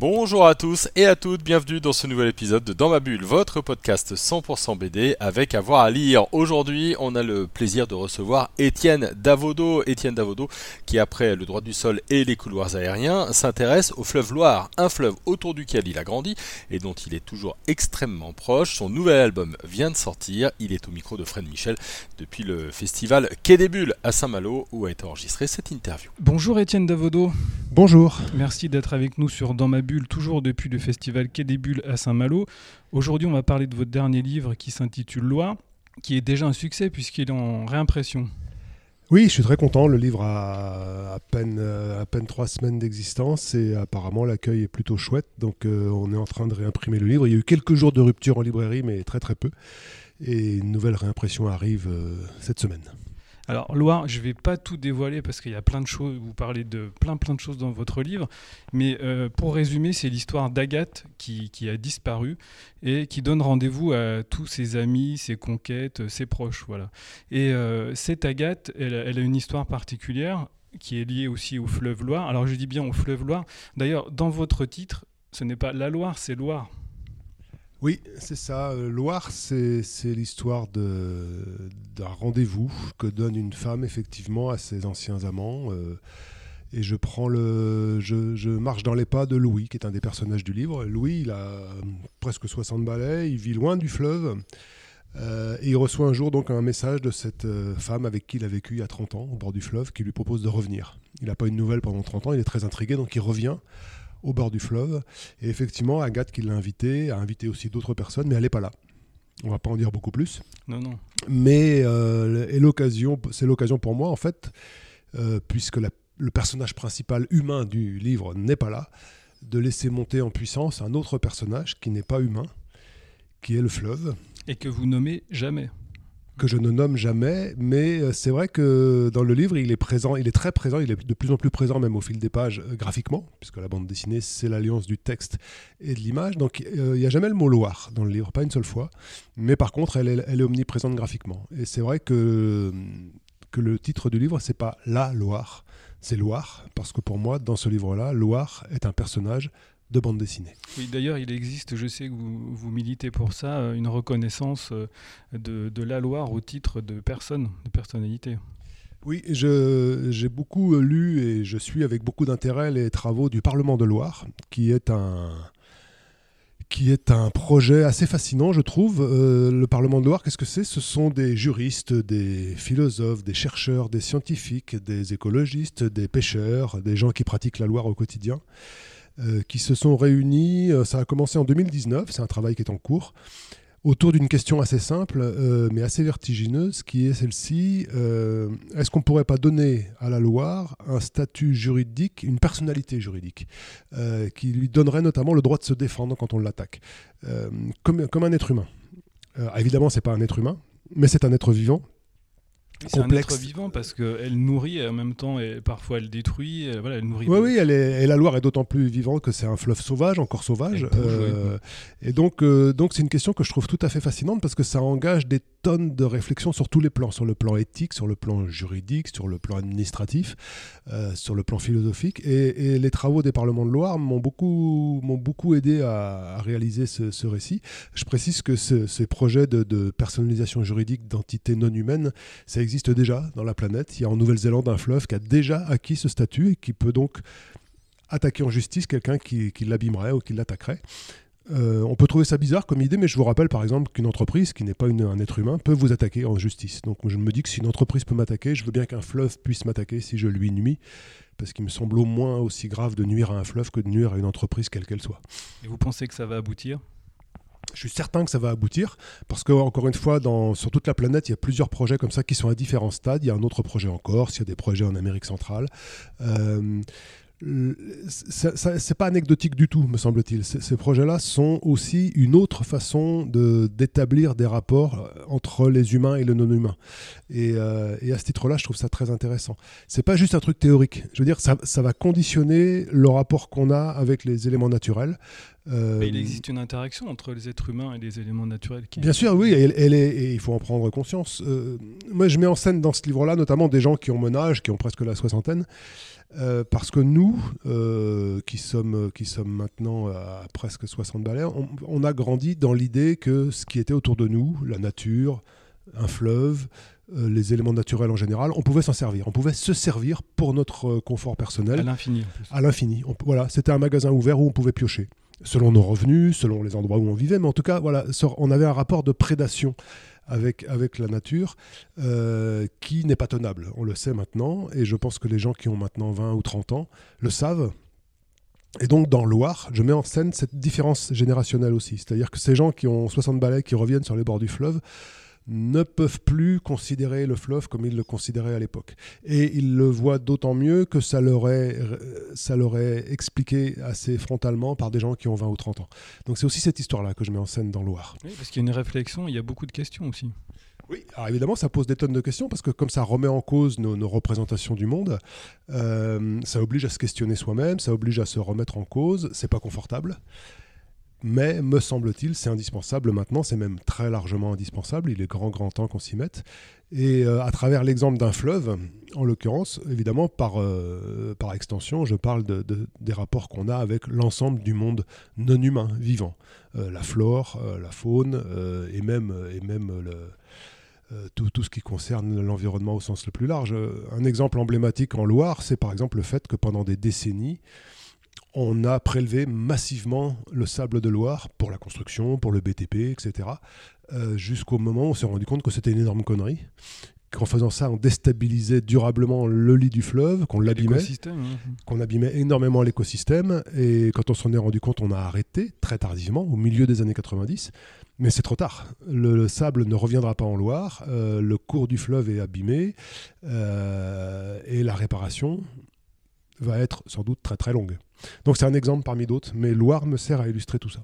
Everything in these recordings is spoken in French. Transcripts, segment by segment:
Bonjour à tous et à toutes, bienvenue dans ce nouvel épisode de Dans ma bulle, votre podcast 100% BD avec avoir à lire. Aujourd'hui, on a le plaisir de recevoir Étienne Davodo. Étienne Davodo, qui après le droit du sol et les couloirs aériens, s'intéresse au fleuve Loire, un fleuve autour duquel il a grandi et dont il est toujours extrêmement proche. Son nouvel album vient de sortir. Il est au micro de Fred Michel depuis le festival Quai des Bulles à Saint-Malo où a été enregistrée cette interview. Bonjour Étienne Davodo. Bonjour. Merci d'être avec nous sur Dans ma bulle toujours depuis le festival Quai des Bulles à Saint-Malo. Aujourd'hui, on va parler de votre dernier livre qui s'intitule Loi, qui est déjà un succès puisqu'il est en réimpression. Oui, je suis très content. Le livre a à peine, euh, trois semaines d'existence et apparemment l'accueil est plutôt chouette. Donc euh, on est en train de réimprimer le livre. Il y a eu quelques jours de rupture en librairie, mais très très peu. Et une nouvelle réimpression arrive euh, cette semaine. Alors Loire, je ne vais pas tout dévoiler parce qu'il y a plein de choses, vous parlez de plein plein de choses dans votre livre, mais euh, pour résumer, c'est l'histoire d'Agathe qui, a disparu et qui donne rendez-vous à tous ses amis, ses conquêtes, ses proches. Voilà. Et euh, cette Agathe, elle, a une histoire particulière qui est liée aussi au fleuve Loire. Alors je dis bien au fleuve Loire. D'ailleurs, dans votre titre, ce n'est pas la Loire, c'est Loire. Oui, c'est ça. Euh, Loire, c'est l'histoire d'un rendez-vous que donne une femme effectivement à ses anciens amants. Euh, et je prends le, je, marche dans les pas de Louis, qui est un des personnages du livre. Louis, il a presque 60 balais, il vit loin du fleuve. Euh, et il reçoit un jour donc un message de cette femme avec qui il a vécu il y a 30 ans au bord du fleuve qui lui propose de revenir. Il n'a pas une nouvelle pendant 30 ans, il est très intrigué donc il revient au bord du fleuve. Et effectivement, Agathe qui l'a invité, a invité aussi d'autres personnes, mais elle n'est pas là. On va pas en dire beaucoup plus. Non, non. Mais euh, l'occasion, c'est l'occasion pour moi, en fait, euh, puisque le personnage principal humain du livre n'est pas là, de laisser monter en puissance un autre personnage qui n'est pas humain, qui est le fleuve. Et que vous nommez jamais que je ne nomme jamais, mais euh, c'est vrai que dans le livre, il est présent, il est très présent, il est de plus en plus présent même au fil des pages euh, graphiquement, puisque la bande dessinée, c'est l'alliance du texte et de l'image. Donc euh, il n'y a jamais le mot Loire dans le livre, pas une seule fois, mais par contre, elle est, elle est omniprésente graphiquement. Et c'est vrai que, que le titre du livre, c'est pas La Loire, c'est Loire, parce que pour moi, dans ce livre-là, Loire est un personnage de bande dessinée. Oui, d'ailleurs, il existe, je sais que vous, vous, militez pour ça, euh, une reconnaissance euh, de, de, la Loire au titre de personne, de personnalité. Oui, j'ai beaucoup lu et je suis avec beaucoup d'intérêt les travaux du Parlement de Loire, qui est un, qui est un projet assez fascinant, je trouve. Euh, le Parlement de Loire, qu'est-ce que c'est? Ce sont des juristes, des philosophes, des chercheurs, des scientifiques, des écologistes, des pêcheurs, des gens qui pratiquent la Loire au quotidien euh, qui se sont réunis. Euh, ça a commencé en 2019, c'est un travail qui est en cours, autour d'une question assez simple, euh, mais assez vertigineuse, qui est celle-ci. Est-ce qu'on ne pourrait pas donner à la Loire un statut juridique, une personnalité juridique, qui lui donnerait notamment le droit de se défendre quand on l'attaque, comme, comme un être humain Évidemment, ce n'est pas un être humain, mais c'est un être vivant c'est un être vivant parce qu'elle nourrit et en même temps et parfois elle détruit. voilà, elle nourrit. Oui, oui, elle est, et la Loire est d'autant plus vivante que c'est un fleuve sauvage, encore sauvage. Euh, et donc, euh, donc c'est une question que je trouve tout à fait fascinante parce que ça engage des tonnes de réflexions sur tous les plans, sur le plan éthique, sur le plan juridique, sur le plan administratif, euh, sur le plan philosophique. Et, les travaux des parlements de Loire m'ont beaucoup, m'ont beaucoup aidé à, réaliser ce, récit. Je précise que ces projets de, de personnalisation juridique d'entités non humaines, ça existe déjà dans la planète. Il y a en Nouvelle-Zélande un fleuve qui a déjà acquis ce statut et qui peut donc attaquer en justice quelqu'un qui, l'abîmerait ou qui l'attaquerait. Euh, on peut trouver ça bizarre comme idée, mais je vous rappelle par exemple qu'une entreprise qui n'est pas un être humain peut vous attaquer en justice. Donc je me dis que si une entreprise peut m'attaquer, je veux bien qu'un fleuve puisse m'attaquer si je lui nuis, parce qu'il me semble au moins aussi grave de nuire à un fleuve que de nuire à une entreprise quelle qu'elle soit. Et vous pensez que ça va aboutir? Je suis certain que ça va aboutir parce que encore une fois, sur toute la planète, il y a plusieurs projets comme ça qui sont à différents stades. Il y a un autre projet en Corse, il y a des projets en Amérique centrale. Euh, c'est pas anecdotique du tout, me semble-t-il. Ces projets-là sont aussi une autre façon d'établir des rapports euh, entre les humains et le non-humain. Et, euh, et, à ce titre-là, je trouve ça très intéressant. C'est pas juste un truc théorique. Je veux dire, ça, ça va conditionner le rapport qu'on a avec les éléments naturels. Euh, il existe une interaction entre les êtres humains et les éléments naturels. Qui... Bien sûr, oui, elle, est, et il faut en prendre conscience. moi, je mets en scène dans ce livre-là notamment des gens qui ont mon âge, qui ont presque la soixantaine, euh, parce que nous, euh, qui, sommes, qui sommes maintenant à presque 60 balais, on, a grandi dans l'idée que ce qui était autour de nous, la nature, un fleuve, euh, les éléments naturels en général, on pouvait s'en servir. On pouvait se servir pour notre confort personnel. À l'infini. À l'infini. Voilà, c'était un magasin ouvert où on pouvait piocher selon nos revenus, selon les endroits où on vivait, mais en tout cas, voilà, on avait un rapport de prédation avec, avec la nature euh, qui n'est pas tenable. On le sait maintenant, et je pense que les gens qui ont maintenant 20 ou 30 ans le savent. Et donc dans Loire, je mets en scène cette différence générationnelle aussi. C'est-à-dire que ces gens qui ont 60 balais, qui reviennent sur les bords du fleuve, ne peuvent plus considérer le fleuve comme ils le considéraient à l'époque. Et ils le voient d'autant mieux que ça leur, est, ça leur est expliqué assez frontalement par des gens qui ont 20 ou 30 ans. Donc c'est aussi cette histoire-là que je mets en scène dans Loire. Oui, parce qu'il y a une réflexion, il y a beaucoup de questions aussi. Oui, alors évidemment, ça pose des tonnes de questions parce que comme ça remet en cause nos, représentations du monde, euh, ça oblige à se questionner soi-même, ça oblige à se remettre en cause. C'est pas confortable. Mais me semble-t-il, c'est indispensable maintenant, c'est même très largement indispensable, il est grand grand temps qu'on s'y mette. Et euh, à travers l'exemple d'un fleuve, en l'occurrence, évidemment, par, euh, par extension, je parle de, des rapports qu'on a avec l'ensemble du monde non humain vivant, euh, la flore, la faune et même, et même tout, ce qui concerne l'environnement au sens le plus large. Un exemple emblématique en Loire, c'est par exemple le fait que pendant des décennies, on a prélevé massivement le sable de Loire pour la construction, pour le BTP, etc. Euh, jusqu'au moment où on s'est rendu compte que c'était une énorme connerie. Qu'en faisant ça, on déstabilisait durablement le lit du fleuve, qu'on l'abîmait, qu'on abîmait énormément l'écosystème. Et quand on s'en est rendu compte, on a arrêté très tardivement, au milieu des années 90. Mais c'est trop tard. Le, sable ne reviendra pas en Loire. Euh, le cours du fleuve est abîmé. Euh, et la réparation va être sans doute très très longue. Donc c'est un exemple parmi d'autres, mais Loire me sert à illustrer tout ça.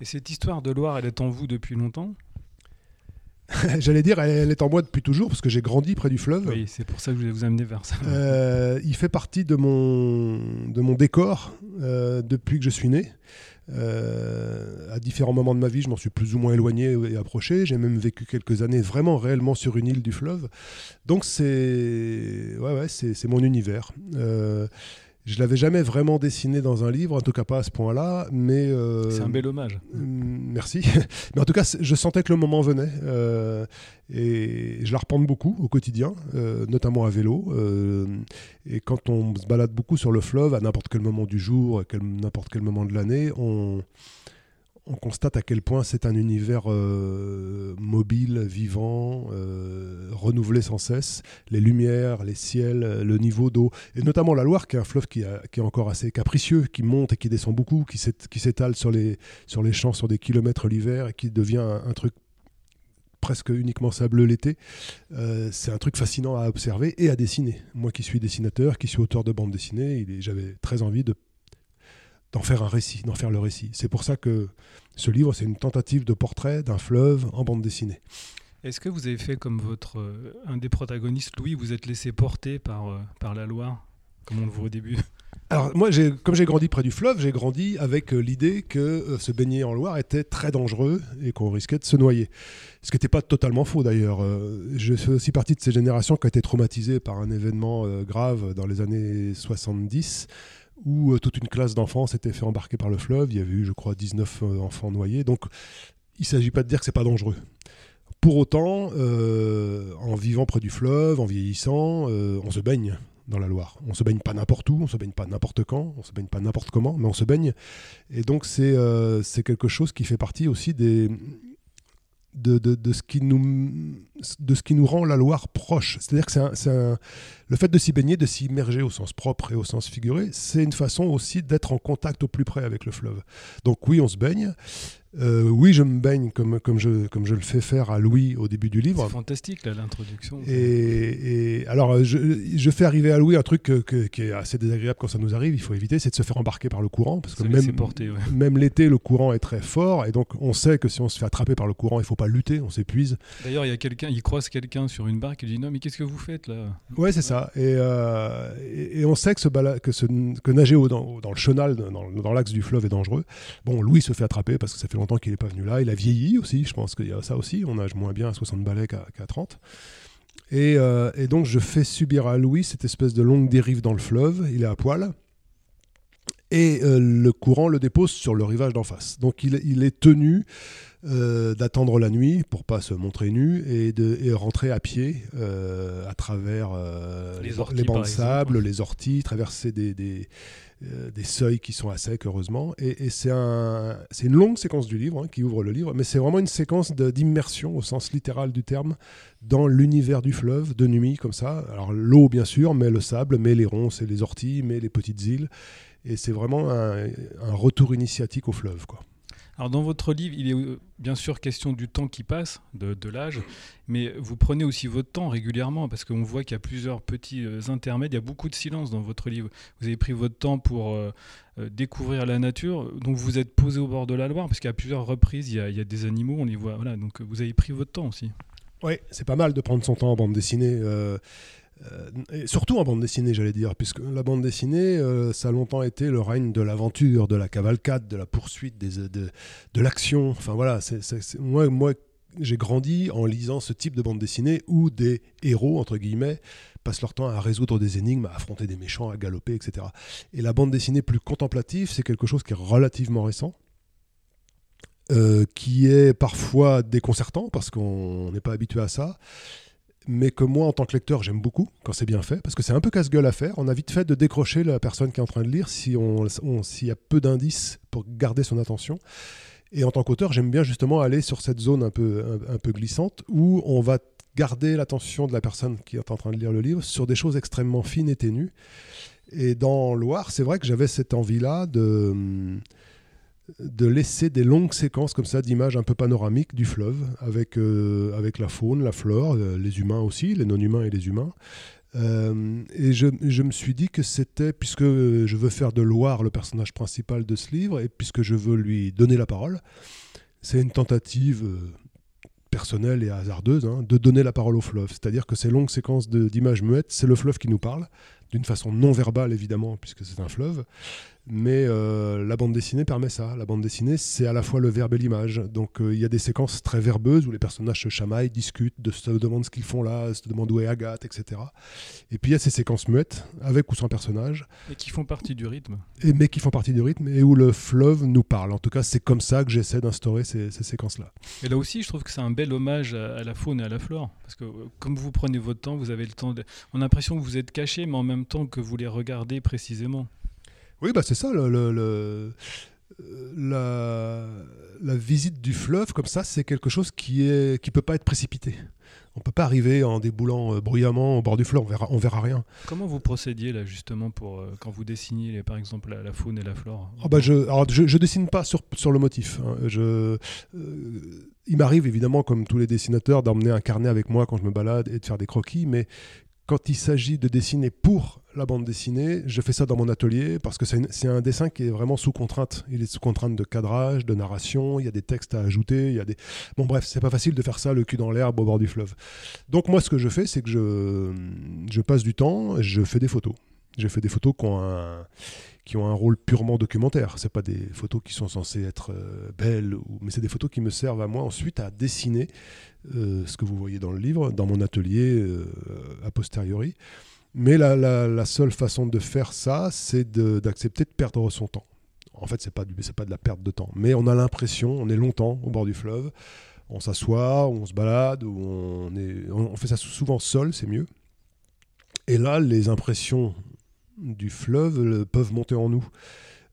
Et cette histoire de Loire, elle est en vous depuis longtemps? J'allais dire, elle est en moi depuis toujours, parce que j'ai grandi près du fleuve. Oui, c'est pour ça que je vais vous amener vers ça. Euh, il fait partie de mon, de mon décor euh, depuis que je suis né. Euh, à différents moments de ma vie, je m'en suis plus ou moins éloigné et approché. J'ai même vécu quelques années vraiment réellement sur une île du fleuve. Donc c'est ouais, c'est mon univers. Euh, je l'avais jamais vraiment dessiné dans un livre, en tout cas pas à ce point-là, mais... Euh, c'est un bel hommage. Mm, merci. mais en tout cas, je sentais que le moment venait. Euh, et je la repente beaucoup au quotidien, euh, notamment à vélo. et quand on se balade beaucoup sur le fleuve, à n'importe quel moment du jour, à n'importe quel moment de l'année, on on constate à quel point c'est un univers euh, mobile, vivant, euh, renouvelé sans cesse. Les lumières, les ciels, le niveau d'eau, et notamment la Loire, qui est un fleuve qui, est encore assez capricieux, qui monte et qui descend beaucoup, qui s'étale sur les, champs sur des kilomètres l'hiver et qui devient un, truc presque uniquement sableux l'été. Euh, c'est un truc fascinant à observer et à dessiner. Moi qui suis dessinateur, qui suis auteur de bande dessinée, j'avais très envie de d'en faire un récit, d'en faire le récit. C'est pour ça que ce livre, c'est une tentative de portrait d'un fleuve en bande dessinée. Est-ce que vous avez fait comme votre euh, un des protagonistes, Louis, vous êtes laissé porter par, euh, par la Loire, comme on le voit au début? Alors moi, comme j'ai grandi près du fleuve, j'ai grandi avec euh, l'idée que se baigner en Loire était très dangereux et qu'on risquait de se noyer. Ce qui n'était pas totalement faux d'ailleurs. je fais aussi partie de ces générations qui ont été traumatisées par un événement grave dans les années 70 où euh, toute une classe d'enfants s'était fait embarquer par le fleuve. Il y avait eu, je crois, 19 euh, enfants noyés. Donc, il ne s'agit pas de dire que c'est pas dangereux. Pour autant, euh, en vivant près du fleuve, en vieillissant, on se baigne dans la Loire. On se baigne pas n'importe où, on se baigne pas n'importe quand, on se baigne pas n'importe comment, mais on se baigne. Et donc c'est c'est quelque chose qui fait partie aussi des, de, ce qui nous, de ce qui nous rend la Loire proche. C'est-à-dire que c'est le fait de s'y baigner, de s'y immerger au sens propre et au sens figuré, c'est une façon aussi d'être en contact au plus près avec le fleuve. Donc oui, on se baigne, Euh, oui, je me baigne comme, comme, je, comme je le fais faire à Louis au début du livre. C'est fantastique, l'introduction. Et, et, alors, je, je, fais arriver à Louis un truc que, que, qui est assez désagréable quand ça nous arrive, il faut éviter, c'est de se faire embarquer par le courant. Parce que même, porter, ouais. même l'été, le courant est très fort. Et donc, on sait que si on se fait attraper par le courant, il ne faut pas lutter, on s'épuise. D'ailleurs, il y a quelqu'un, il croise quelqu'un sur une barque, il dit Non, mais qu'est-ce que vous faites là? Ouais, c'est ça. Et, euh, et, et, on sait que, ce que, ce, que nager au, dans, dans, le chenal, dans, dans l'axe du fleuve, est dangereux. Bon, Louis se fait attraper parce que ça fait longtemps qu'il n'est pas venu là il a vieilli aussi, je pense qu'il y a ça aussi. On nage moins bien à 60 balais qu'à 30. Et, euh, et, donc je fais subir à Louis cette espèce de longue dérive dans le fleuve. Il est à poil. Et euh, le courant le dépose sur le rivage d'en face. Donc il est tenu euh, d'attendre la nuit pour pas se montrer nu et de et rentrer à pied euh, à travers euh, les, orties, les bancs de sable, les orties, traverser des, des, des, seuils qui sont à sec, heureusement. Et, et c'est un, une longue séquence du livre hein, qui ouvre le livre, mais c'est vraiment une séquence d'immersion au sens littéral du terme dans l'univers du fleuve, de nuit, comme ça. Alors l'eau, bien sûr, mais le sable, mais les ronces et les orties, mais les petites îles. Et c'est vraiment un, un retour initiatique au fleuve, quoi. Alors dans votre livre, il est euh, bien sûr question du temps qui passe, de, l'âge, mais vous prenez aussi votre temps régulièrement parce qu'on voit qu'il y a plusieurs petits euh, intermèdes, il y a beaucoup de silence dans votre livre. Vous avez pris votre temps pour euh, découvrir la nature, donc vous êtes posé au bord de la Loire parce qu'à plusieurs reprises, il y, a, des animaux, on les voit, voilà, donc vous avez pris votre temps aussi. Oui, c'est pas mal de prendre son temps en bande dessinée. Euh, surtout en bande dessinée, j'allais dire, puisque la bande dessinée, euh, ça a longtemps été le règne de l'aventure, de la cavalcade, de la poursuite, des, de, l'action. Enfin voilà, moi, j'ai grandi en lisant ce type de bande dessinée où des héros, entre guillemets, passent leur temps à résoudre des énigmes, à affronter des méchants, à galoper, etc. Et la bande dessinée plus contemplative, c'est quelque chose qui est relativement récent. Euh, qui est parfois déconcertant parce qu'on n'est pas habitué à ça mais que moi, en tant que lecteur, j'aime beaucoup quand c'est bien fait, parce que c'est un peu casse-gueule à faire. On a vite fait de décrocher la personne qui est en train de lire si on, s'il y a peu d'indices pour garder son attention. Et en tant qu'auteur, j'aime bien justement aller sur cette zone un peu, un, un, peu glissante où on va garder l'attention de la personne qui est en train de lire le livre sur des choses extrêmement fines et ténues. Et dans Loire, c'est vrai que j'avais cette envie-là de de laisser des longues séquences comme ça d'images un peu panoramiques du fleuve avec, euh, avec la faune, la flore, euh, les humains aussi, les non-humains et les humains. Euh, et je, je, me suis dit que c'était, puisque je veux faire de Loire le personnage principal de ce livre, et puisque je veux lui donner la parole, c'est une tentative personnelle et hasardeuse hein, de donner la parole au fleuve. C'est-à-dire que ces longues séquences d'images muettes, c'est le fleuve qui nous parle, d'une façon non verbale évidemment, puisque c'est un fleuve. Mais euh, la bande dessinée permet ça. La bande dessinée, c'est à la fois le verbe et l'image. Donc il euh, y a des séquences très verbeuses où les personnages se chamaillent, discutent, de, se demandent ce qu'ils font là, se demandent où est Agathe, etc. Et puis il y a ces séquences muettes, avec ou sans personnage. Et qui font partie du rythme. Et, mais qui font partie du rythme et où le fleuve nous parle. En tout cas, c'est comme ça que j'essaie d'instaurer ces, ces séquences-là. Et là aussi, je trouve que c'est un bel hommage à, à, la faune et à la flore. Parce que euh, comme vous prenez votre temps, vous avez le temps de... On a l'impression que vous êtes caché, mais en même temps que vous les regardez précisément. Oui, bah c'est ça, le, le, le, la, la, visite du fleuve, comme ça, c'est quelque chose qui ne qui peut pas être précipité. On ne peut pas arriver en déboulant euh, bruyamment au bord du fleuve, on verra, on verra rien. Comment vous procédiez là justement pour euh, quand vous dessiniez par exemple la, la, faune et la flore? Oh, bah, je, alors, je, je, dessine pas sur, sur le motif. Hein. Je, euh, il m'arrive évidemment, comme tous les dessinateurs, d'emmener un carnet avec moi quand je me balade et de faire des croquis, mais quand il s'agit de dessiner pour la bande dessinée, je fais ça dans mon atelier parce que c'est un dessin qui est vraiment sous contrainte. Il est sous contrainte de cadrage, de narration, il y a des textes à ajouter, il y a des... Bon bref, c'est pas facile de faire ça le cul dans l'herbe au bord du fleuve. Donc moi ce que je fais, c'est que je, je passe du temps, je fais des photos. J'ai fait des photos qui ont un, qui ont un rôle purement documentaire. C'est pas des photos qui sont censées être euh, belles, mais c'est des photos qui me servent à moi ensuite à dessiner euh, ce que vous voyez dans le livre, dans mon atelier euh, a posteriori. Mais la, la, seule façon de faire ça, c'est d'accepter de, perdre son temps. En fait, c'est pas pas de la perte de temps, mais on a l'impression, on est longtemps au bord du fleuve, on s'assoit, on se balade, on est, on fait ça souvent seul, c'est mieux. Et là, les impressions du fleuve le, peuvent monter en nous.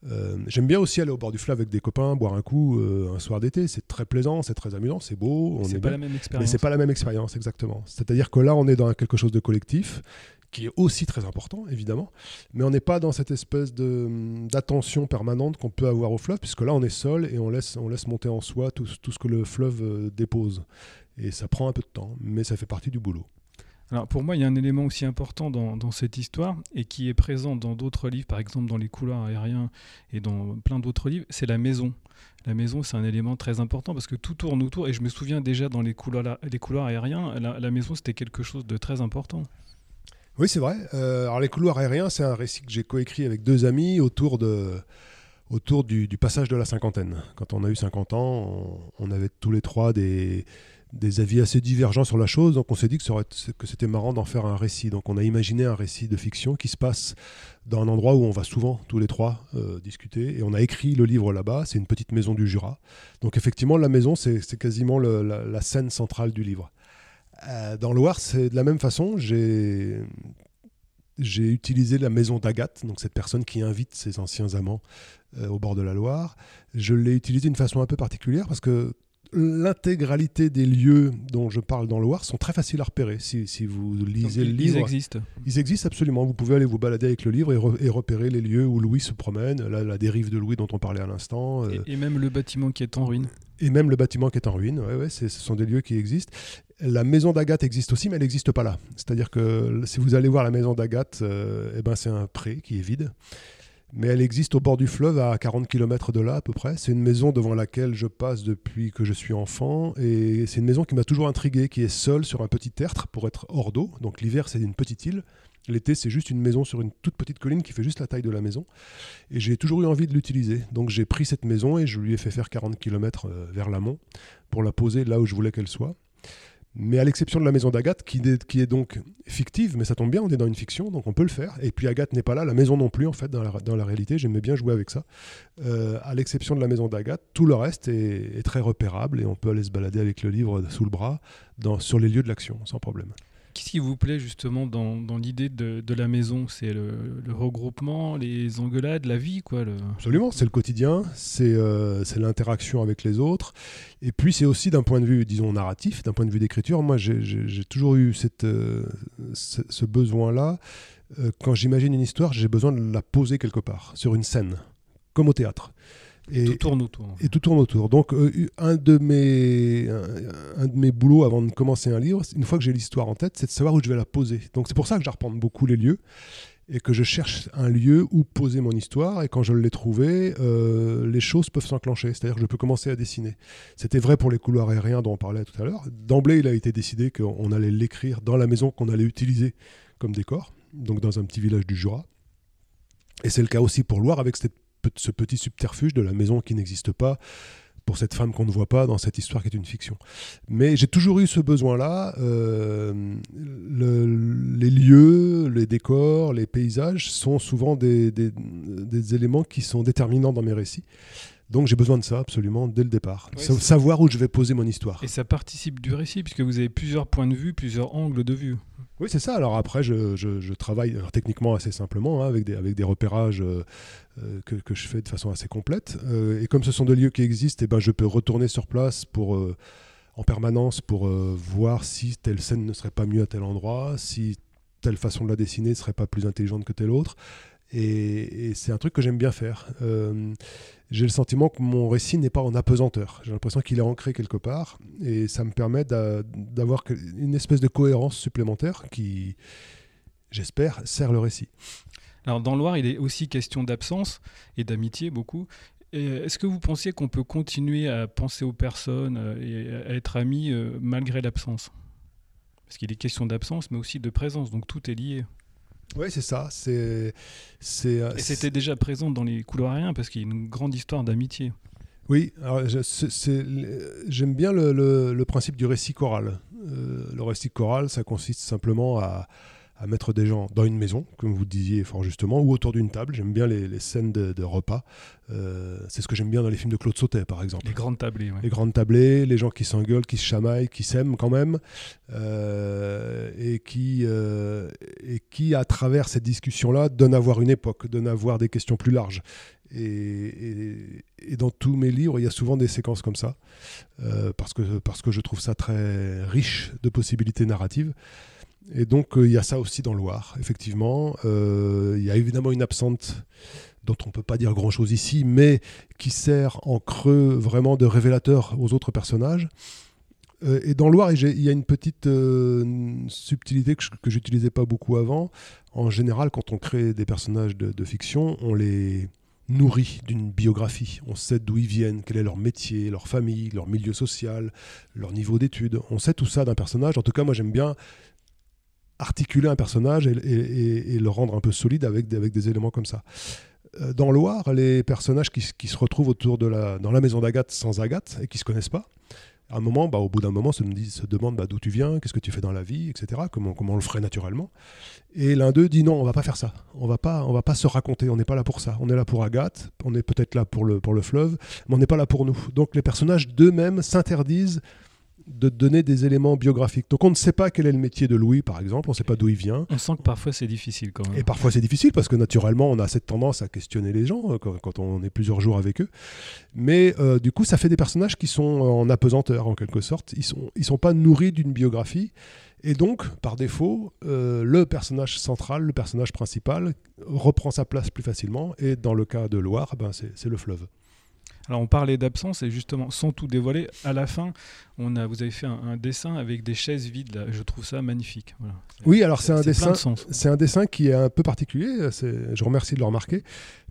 Euh, J'aime bien aussi aller au bord du fleuve avec des copains, boire un coup euh, un soir d'été. C'est très plaisant, c'est très amusant, c'est beau. C'est pas bien. la même expérience. Mais c'est pas la même expérience, exactement. C'est-à-dire que là, on est dans quelque chose de collectif qui est aussi très important, évidemment, mais on n'est pas dans cette espèce d'attention permanente qu'on peut avoir au fleuve, puisque là, on est seul et on laisse, on laisse monter en soi tout, tout ce que le fleuve euh, dépose. Et ça prend un peu de temps, mais ça fait partie du boulot. Alors pour moi, il y a un élément aussi important dans, cette histoire et qui est présent dans d'autres livres, par exemple dans les couloirs aériens et dans plein d'autres livres, c'est la maison. La maison, c'est un élément très important parce que tout tourne autour. Et je me souviens déjà dans les couloirs, les couloirs aériens, la, maison, c'était quelque chose de très important. Oui, c'est vrai. Euh, alors les couloirs aériens, c'est un récit que j'ai coécrit avec deux amis autour de autour du, passage de la cinquantaine. Quand on a eu 50 ans, on avait tous les trois des des avis assez divergents sur la chose, donc on s'est dit que, que c'était marrant d'en faire un récit. Donc on a imaginé un récit de fiction qui se passe dans un endroit où on va souvent, tous les trois, euh, discuter, et on a écrit le livre là-bas, c'est une petite maison du Jura. Donc effectivement, la maison, c'est quasiment la, scène centrale du livre. Euh, dans Loire, c'est de la même façon, j'ai... Utilisé la maison d'Agathe, donc cette personne qui invite ses anciens amants euh, au bord de la Loire. Je l'ai utilisé d'une façon un peu particulière parce que l'intégralité des lieux dont je parle dans le Loire sont très faciles à repérer. Si, si vous lisez Donc, le livre, ils existent. Ils existent absolument. Vous pouvez aller vous balader avec le livre et, re, et repérer les lieux où Louis se promène, la, la, dérive de Louis dont on parlait à l'instant. Euh, et, et, même le bâtiment qui est en ruine. Et même le bâtiment qui est en ruine. Ouais, ouais, ce sont des lieux qui existent. La maison d'Agathe existe aussi, mais elle n'existe pas là. C'est-à-dire que si vous allez voir la maison d'Agathe, euh, eh ben c'est un pré qui est vide mais elle existe au bord du fleuve à 40 km de là à peu près. C'est une maison devant laquelle je passe depuis que je suis enfant et c'est une maison qui m'a toujours intrigué, qui est seule sur un petit tertre pour être hors d'eau. Donc l'hiver c'est une petite île, l'été c'est juste une maison sur une toute petite colline qui fait juste la taille de la maison et j'ai toujours eu envie de l'utiliser. Donc j'ai pris cette maison et je lui ai fait faire 40 km vers l'amont pour la poser là où je voulais qu'elle soit. Mais à l'exception de la maison d'Agathe, qui, est donc fictive, mais ça tombe bien, on est dans une fiction, donc on peut le faire. Et puis Agathe n'est pas là, la maison non plus, en fait, dans la, réalité. J'aimais bien jouer avec ça. Euh, à l'exception de la maison d'Agathe, tout le reste est, très repérable et on peut aller se balader avec le livre sous le bras sur les lieux de l'action, sans problème. Qu'est-ce qui vous plaît justement dans, dans l'idée de, de, la maison? C'est le, regroupement, les engueulades, la vie quoi. Absolument, c'est le quotidien, c'est euh, l'interaction avec les autres. Et puis c'est aussi d'un point de vue, disons, narratif, d'un point de vue d'écriture. Moi, j'ai toujours eu cette, euh, ce, ce besoin-là. Euh, quand j'imagine une histoire, j'ai besoin de la poser quelque part, sur une scène, comme au théâtre. Et, tout tourne autour. Et tout tourne autour. Donc, euh, un, de mes, un, un, de mes boulots avant de commencer un livre, une fois que j'ai l'histoire en tête, c'est de savoir où je vais la poser. Donc, c'est pour ça que j'arpente beaucoup les lieux et que je cherche un lieu où poser mon histoire. Et quand je l'ai trouvé, euh, les choses peuvent s'enclencher. C'est-à-dire que je peux commencer à dessiner. C'était vrai pour les couloirs aériens dont on parlait tout à l'heure. D'emblée, il a été décidé qu'on allait l'écrire dans la maison qu'on allait utiliser comme décor, donc dans un petit village du Jura. Et c'est le cas aussi pour Loire avec cette ce petit subterfuge de la maison qui n'existe pas pour cette femme qu'on ne voit pas dans cette histoire qui est une fiction. Mais j'ai toujours eu ce besoin-là. Euh, le, les lieux, les décors, les paysages sont souvent des, des, des, éléments qui sont déterminants dans mes récits. Donc j'ai besoin de ça absolument dès le départ. Savoir où je vais poser mon histoire. Et ça participe du récit puisque vous avez plusieurs points de vue, plusieurs angles de vue. Oui, c'est ça. Alors après, je, travaille techniquement assez simplement, hein, avec, des, repérages euh, que, que, je fais de façon assez complète. Euh, et comme ce sont des lieux qui existent, eh ben, je peux retourner sur place euh, en permanence pour voir si telle scène ne serait pas mieux à tel endroit, si telle façon de la dessiner ne serait pas plus intelligente que telle autre. Et, c'est un truc que j'aime bien faire. Euh, j'ai le sentiment que mon récit n'est pas en apesanteur. J'ai l'impression qu'il est ancré quelque part. Et ça me permet d'avoir une espèce de cohérence supplémentaire qui, j'espère, sert le récit. Alors dans Loire, il est aussi question d'absence et d'amitié beaucoup. Est-ce que vous pensiez qu'on peut continuer à penser aux personnes et à être amis malgré l'absence? Parce qu'il est question d'absence, mais aussi de présence, donc tout est lié. Oui, c'est ça. C'est, c'est, Et c'était déjà présent dans les couloirs aériens parce qu'il y a une grande histoire d'amitié. Oui, alors je, c'est, j'aime bien le, le, le, principe du récit choral. Euh, le récit choral, ça consiste simplement à, à mettre des gens dans une maison, comme vous disiez fort justement, ou autour d'une table. J'aime bien les, les, scènes de, de repas. Euh, c'est ce que j'aime bien dans les films de Claude Sautet, par exemple. Les grandes tablées. Ouais. Les grandes tablées, les gens qui s'engueulent, qui se chamaillent, qui s'aiment quand même, euh, et, qui, euh, et qui, à travers cette discussion-là, donnent à voir une époque, donnent à voir des questions plus larges. Et, et, et, dans tous mes livres, il y a souvent des séquences comme ça, parce, que, parce que je trouve ça très riche de possibilités narratives. Et donc, il y a ça aussi dans le Loir, effectivement. Il y a évidemment une absente dont on ne peut pas dire grand-chose ici, mais qui sert en creux vraiment de révélateur aux autres personnages. Euh, et dans Loire, il y a une petite euh, subtilité que, je j'utilisais pas beaucoup avant. En général, quand on crée des personnages de, fiction, on les nourrit d'une biographie. On sait d'où ils viennent, quel est leur métier, leur famille, leur milieu social, leur niveau d'études. On sait tout ça d'un personnage. En tout cas, moi, j'aime bien articuler un personnage et, le rendre un peu solide avec, avec des éléments comme ça. Euh, dans Loire, les personnages qui, se retrouvent autour de la, dans la maison d'Agathe sans Agathe et qui se connaissent pas, à un moment, bah, au bout d'un moment, se, se demande bah, d'où tu viens, qu'est-ce que tu fais dans la vie, etc. Comment, comment on le ferait naturellement. Et l'un d'eux dit non, on va pas faire ça. On va pas, on va pas se raconter. On n'est pas là pour ça. On est là pour Agathe. On est peut-être là pour le, pour le fleuve, mais on n'est pas là pour nous. Donc les personnages d'eux-mêmes s'interdisent de donner des éléments biographiques. Donc on ne sait pas quel est le métier de Louis, par exemple, on ne sait pas d'où il vient. On sent que parfois c'est difficile quand même. Et parfois c'est difficile parce que naturellement on a cette tendance à questionner les gens euh, quand, on est plusieurs jours avec eux. Mais euh, du coup ça fait des personnages qui sont en apesanteur en quelque sorte. Ils ne sont, ils sont pas nourris d'une biographie. Et donc, par défaut, euh, le personnage central, le personnage principal, reprend sa place plus facilement. Et dans le cas de Loire, ben, c'est le fleuve. Alors on parlait d'absence et justement sans tout dévoiler, à la fin, on a, vous avez fait un, dessin avec des chaises vides. Là. Je trouve ça magnifique. Oui, alors c'est un dessin, c'est un dessin qui est un peu particulier. Je remercie de le remarquer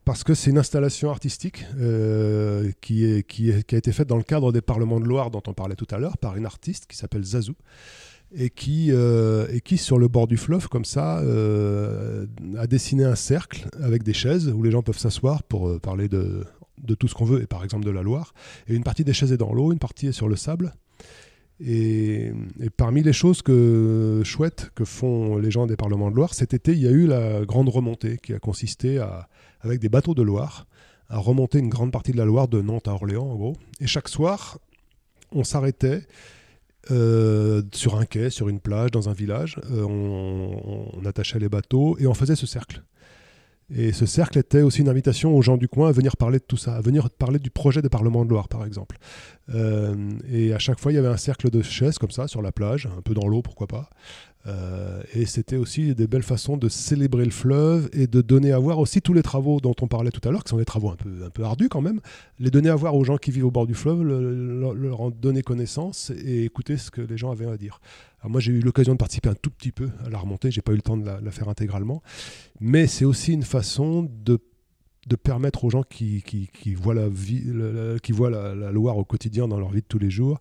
parce que c'est une installation artistique euh, qui, est, qui, est, qui, a été faite dans le cadre des Parlements de Loire dont on parlait tout à l'heure par une artiste qui s'appelle Zazou et qui, euh, et qui sur le bord du fleuve comme ça euh, a dessiné un cercle avec des chaises où les gens peuvent s'asseoir pour parler de de tout ce qu'on veut, et par exemple de la Loire. Et une partie des chaises est dans l'eau, une partie est sur le sable. Et, parmi les choses que, chouettes que font les gens des Parlements de Loire, cet été, il y a eu la grande remontée qui a consisté à, avec des bateaux de Loire, à remonter une grande partie de la Loire de Nantes à Orléans, en gros. Et chaque soir, on s'arrêtait euh, sur un quai, sur une plage, dans un village. Euh, on, attachait les bateaux et on faisait ce cercle. Et ce cercle était aussi une invitation aux gens du coin à venir parler de tout ça, à venir parler du projet des parlements de Loire, par exemple. Euh, et à chaque fois, il y avait un cercle de chaises comme ça, sur la plage, un peu dans l'eau, pourquoi pas. Euh, et c'était aussi des belles façons de célébrer le fleuve et de donner à voir aussi tous les travaux dont on parlait tout à l'heure, qui sont des travaux un peu, un peu ardus quand même, les donner à voir aux gens qui vivent au bord du fleuve, leur en donner connaissance et écouter ce que les gens avaient à dire. Moi j'ai eu l'occasion de participer un tout petit peu à la remontée, j'ai pas eu le temps de la, faire intégralement, mais c'est aussi une façon de de permettre aux gens qui, qui, voient, la, vie, qui la Loire au quotidien dans leur vie de tous les jours,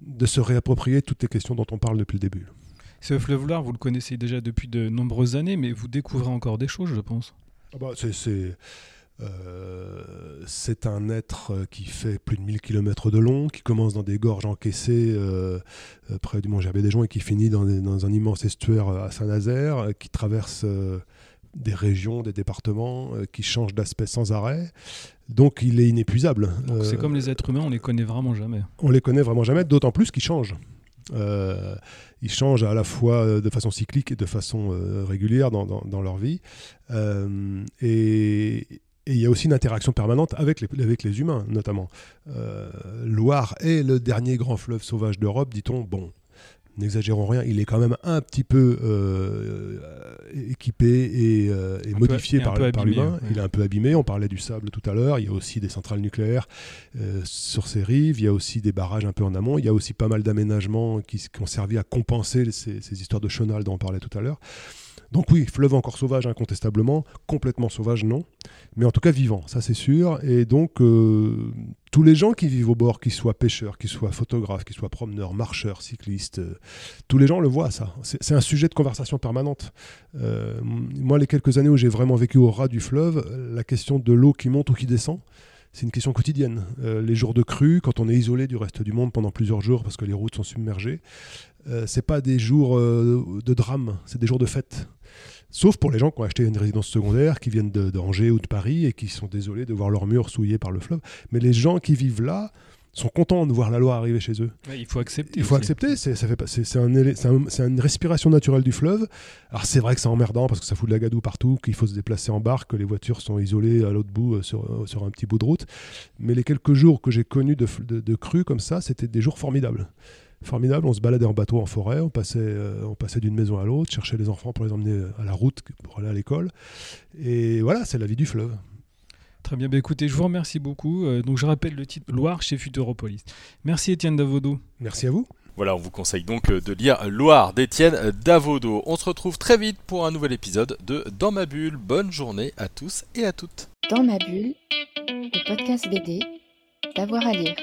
de se réapproprier toutes les questions dont on parle depuis le début. Ce fleuve Loire, vous le connaissez déjà depuis de nombreuses années, mais vous découvrez encore des choses, je pense. Ah bah, euh, c'est un être qui fait plus de 1000 km de long, qui commence dans des gorges encaissées euh, euh, près du Mont Gerbier des Joncs et qui finit dans, un immense estuaire à Saint-Nazaire, qui traverse des régions, des départements, qui change d'aspect sans arrêt. Donc il est inépuisable. c'est comme les êtres humains, on les connaît vraiment jamais. On les connaît vraiment jamais, d'autant plus qu'ils changent. Euh, ils changent à la fois euh, de façon cyclique et de façon euh, régulière dans, leur vie. et, il y a aussi une interaction permanente avec les, avec les humains, notamment. Loire est le dernier grand fleuve sauvage d'Europe, dit-on. Bon, n'exagérons rien, il est quand même un petit peu euh, équipé et, euh, modifié par, l'humain. Il est un peu abîmé. On parlait du sable tout à l'heure. Il y a aussi des centrales nucléaires euh, sur ses rives. Il y a aussi des barrages un peu en amont. Il y a aussi pas mal d'aménagements qui, ont servi à compenser ces, ces histoires de chenal dont on parlait tout à l'heure. Donc oui, fleuve encore sauvage incontestablement, complètement sauvage non, mais en tout cas vivant, ça c'est sûr. Et donc euh, tous les gens qui vivent au bord, qu'ils soient pêcheurs, qu'ils soient photographes, qu'ils soient promeneurs, marcheurs, cyclistes, euh, tous les gens le voient ça. C'est un sujet de conversation permanente. Euh, moi, les quelques années où j'ai vraiment vécu au ras du fleuve, la question de l'eau qui monte ou qui descend, c'est une question quotidienne. les jours de crue, quand on est isolé du reste du monde pendant plusieurs jours parce que les routes sont submergées, euh, c'est pas des jours de drame, c'est des jours de fête. Sauf pour les gens qui ont acheté une résidence secondaire, qui viennent d'Angers ou de Paris et qui sont désolés de voir leurs murs souillés par le fleuve. Mais les gens qui vivent là sont contents de voir la loi arriver chez eux. il faut accepter. Il faut accepter. C'est un, une respiration naturelle du fleuve. Alors c'est vrai que c'est emmerdant parce que ça fout de la gadoue partout, qu'il faut se déplacer en barque, que les voitures sont isolées à l'autre bout euh, sur, euh, sur, un petit bout de route. Mais les quelques jours que j'ai connus de, de, de crues comme ça, c'était des jours formidables formidable. On se baladait en bateau en forêt, on passait, euh, on passait d'une maison à l'autre, cherchait les enfants pour les emmener à la route pour aller à l'école. Et voilà, c'est la vie du fleuve. Très bien, bah écoutez, je vous remercie beaucoup. Euh, donc je rappelle le titre Loire chez Futuropolis. Merci Étienne Davodo. Merci à vous. Voilà, on vous conseille donc de lire Loire d'Étienne Davodo. On se retrouve très vite pour un nouvel épisode de Dans ma bulle. Bonne journée à tous et à toutes. Dans ma bulle, le podcast BD, d'avoir à lire.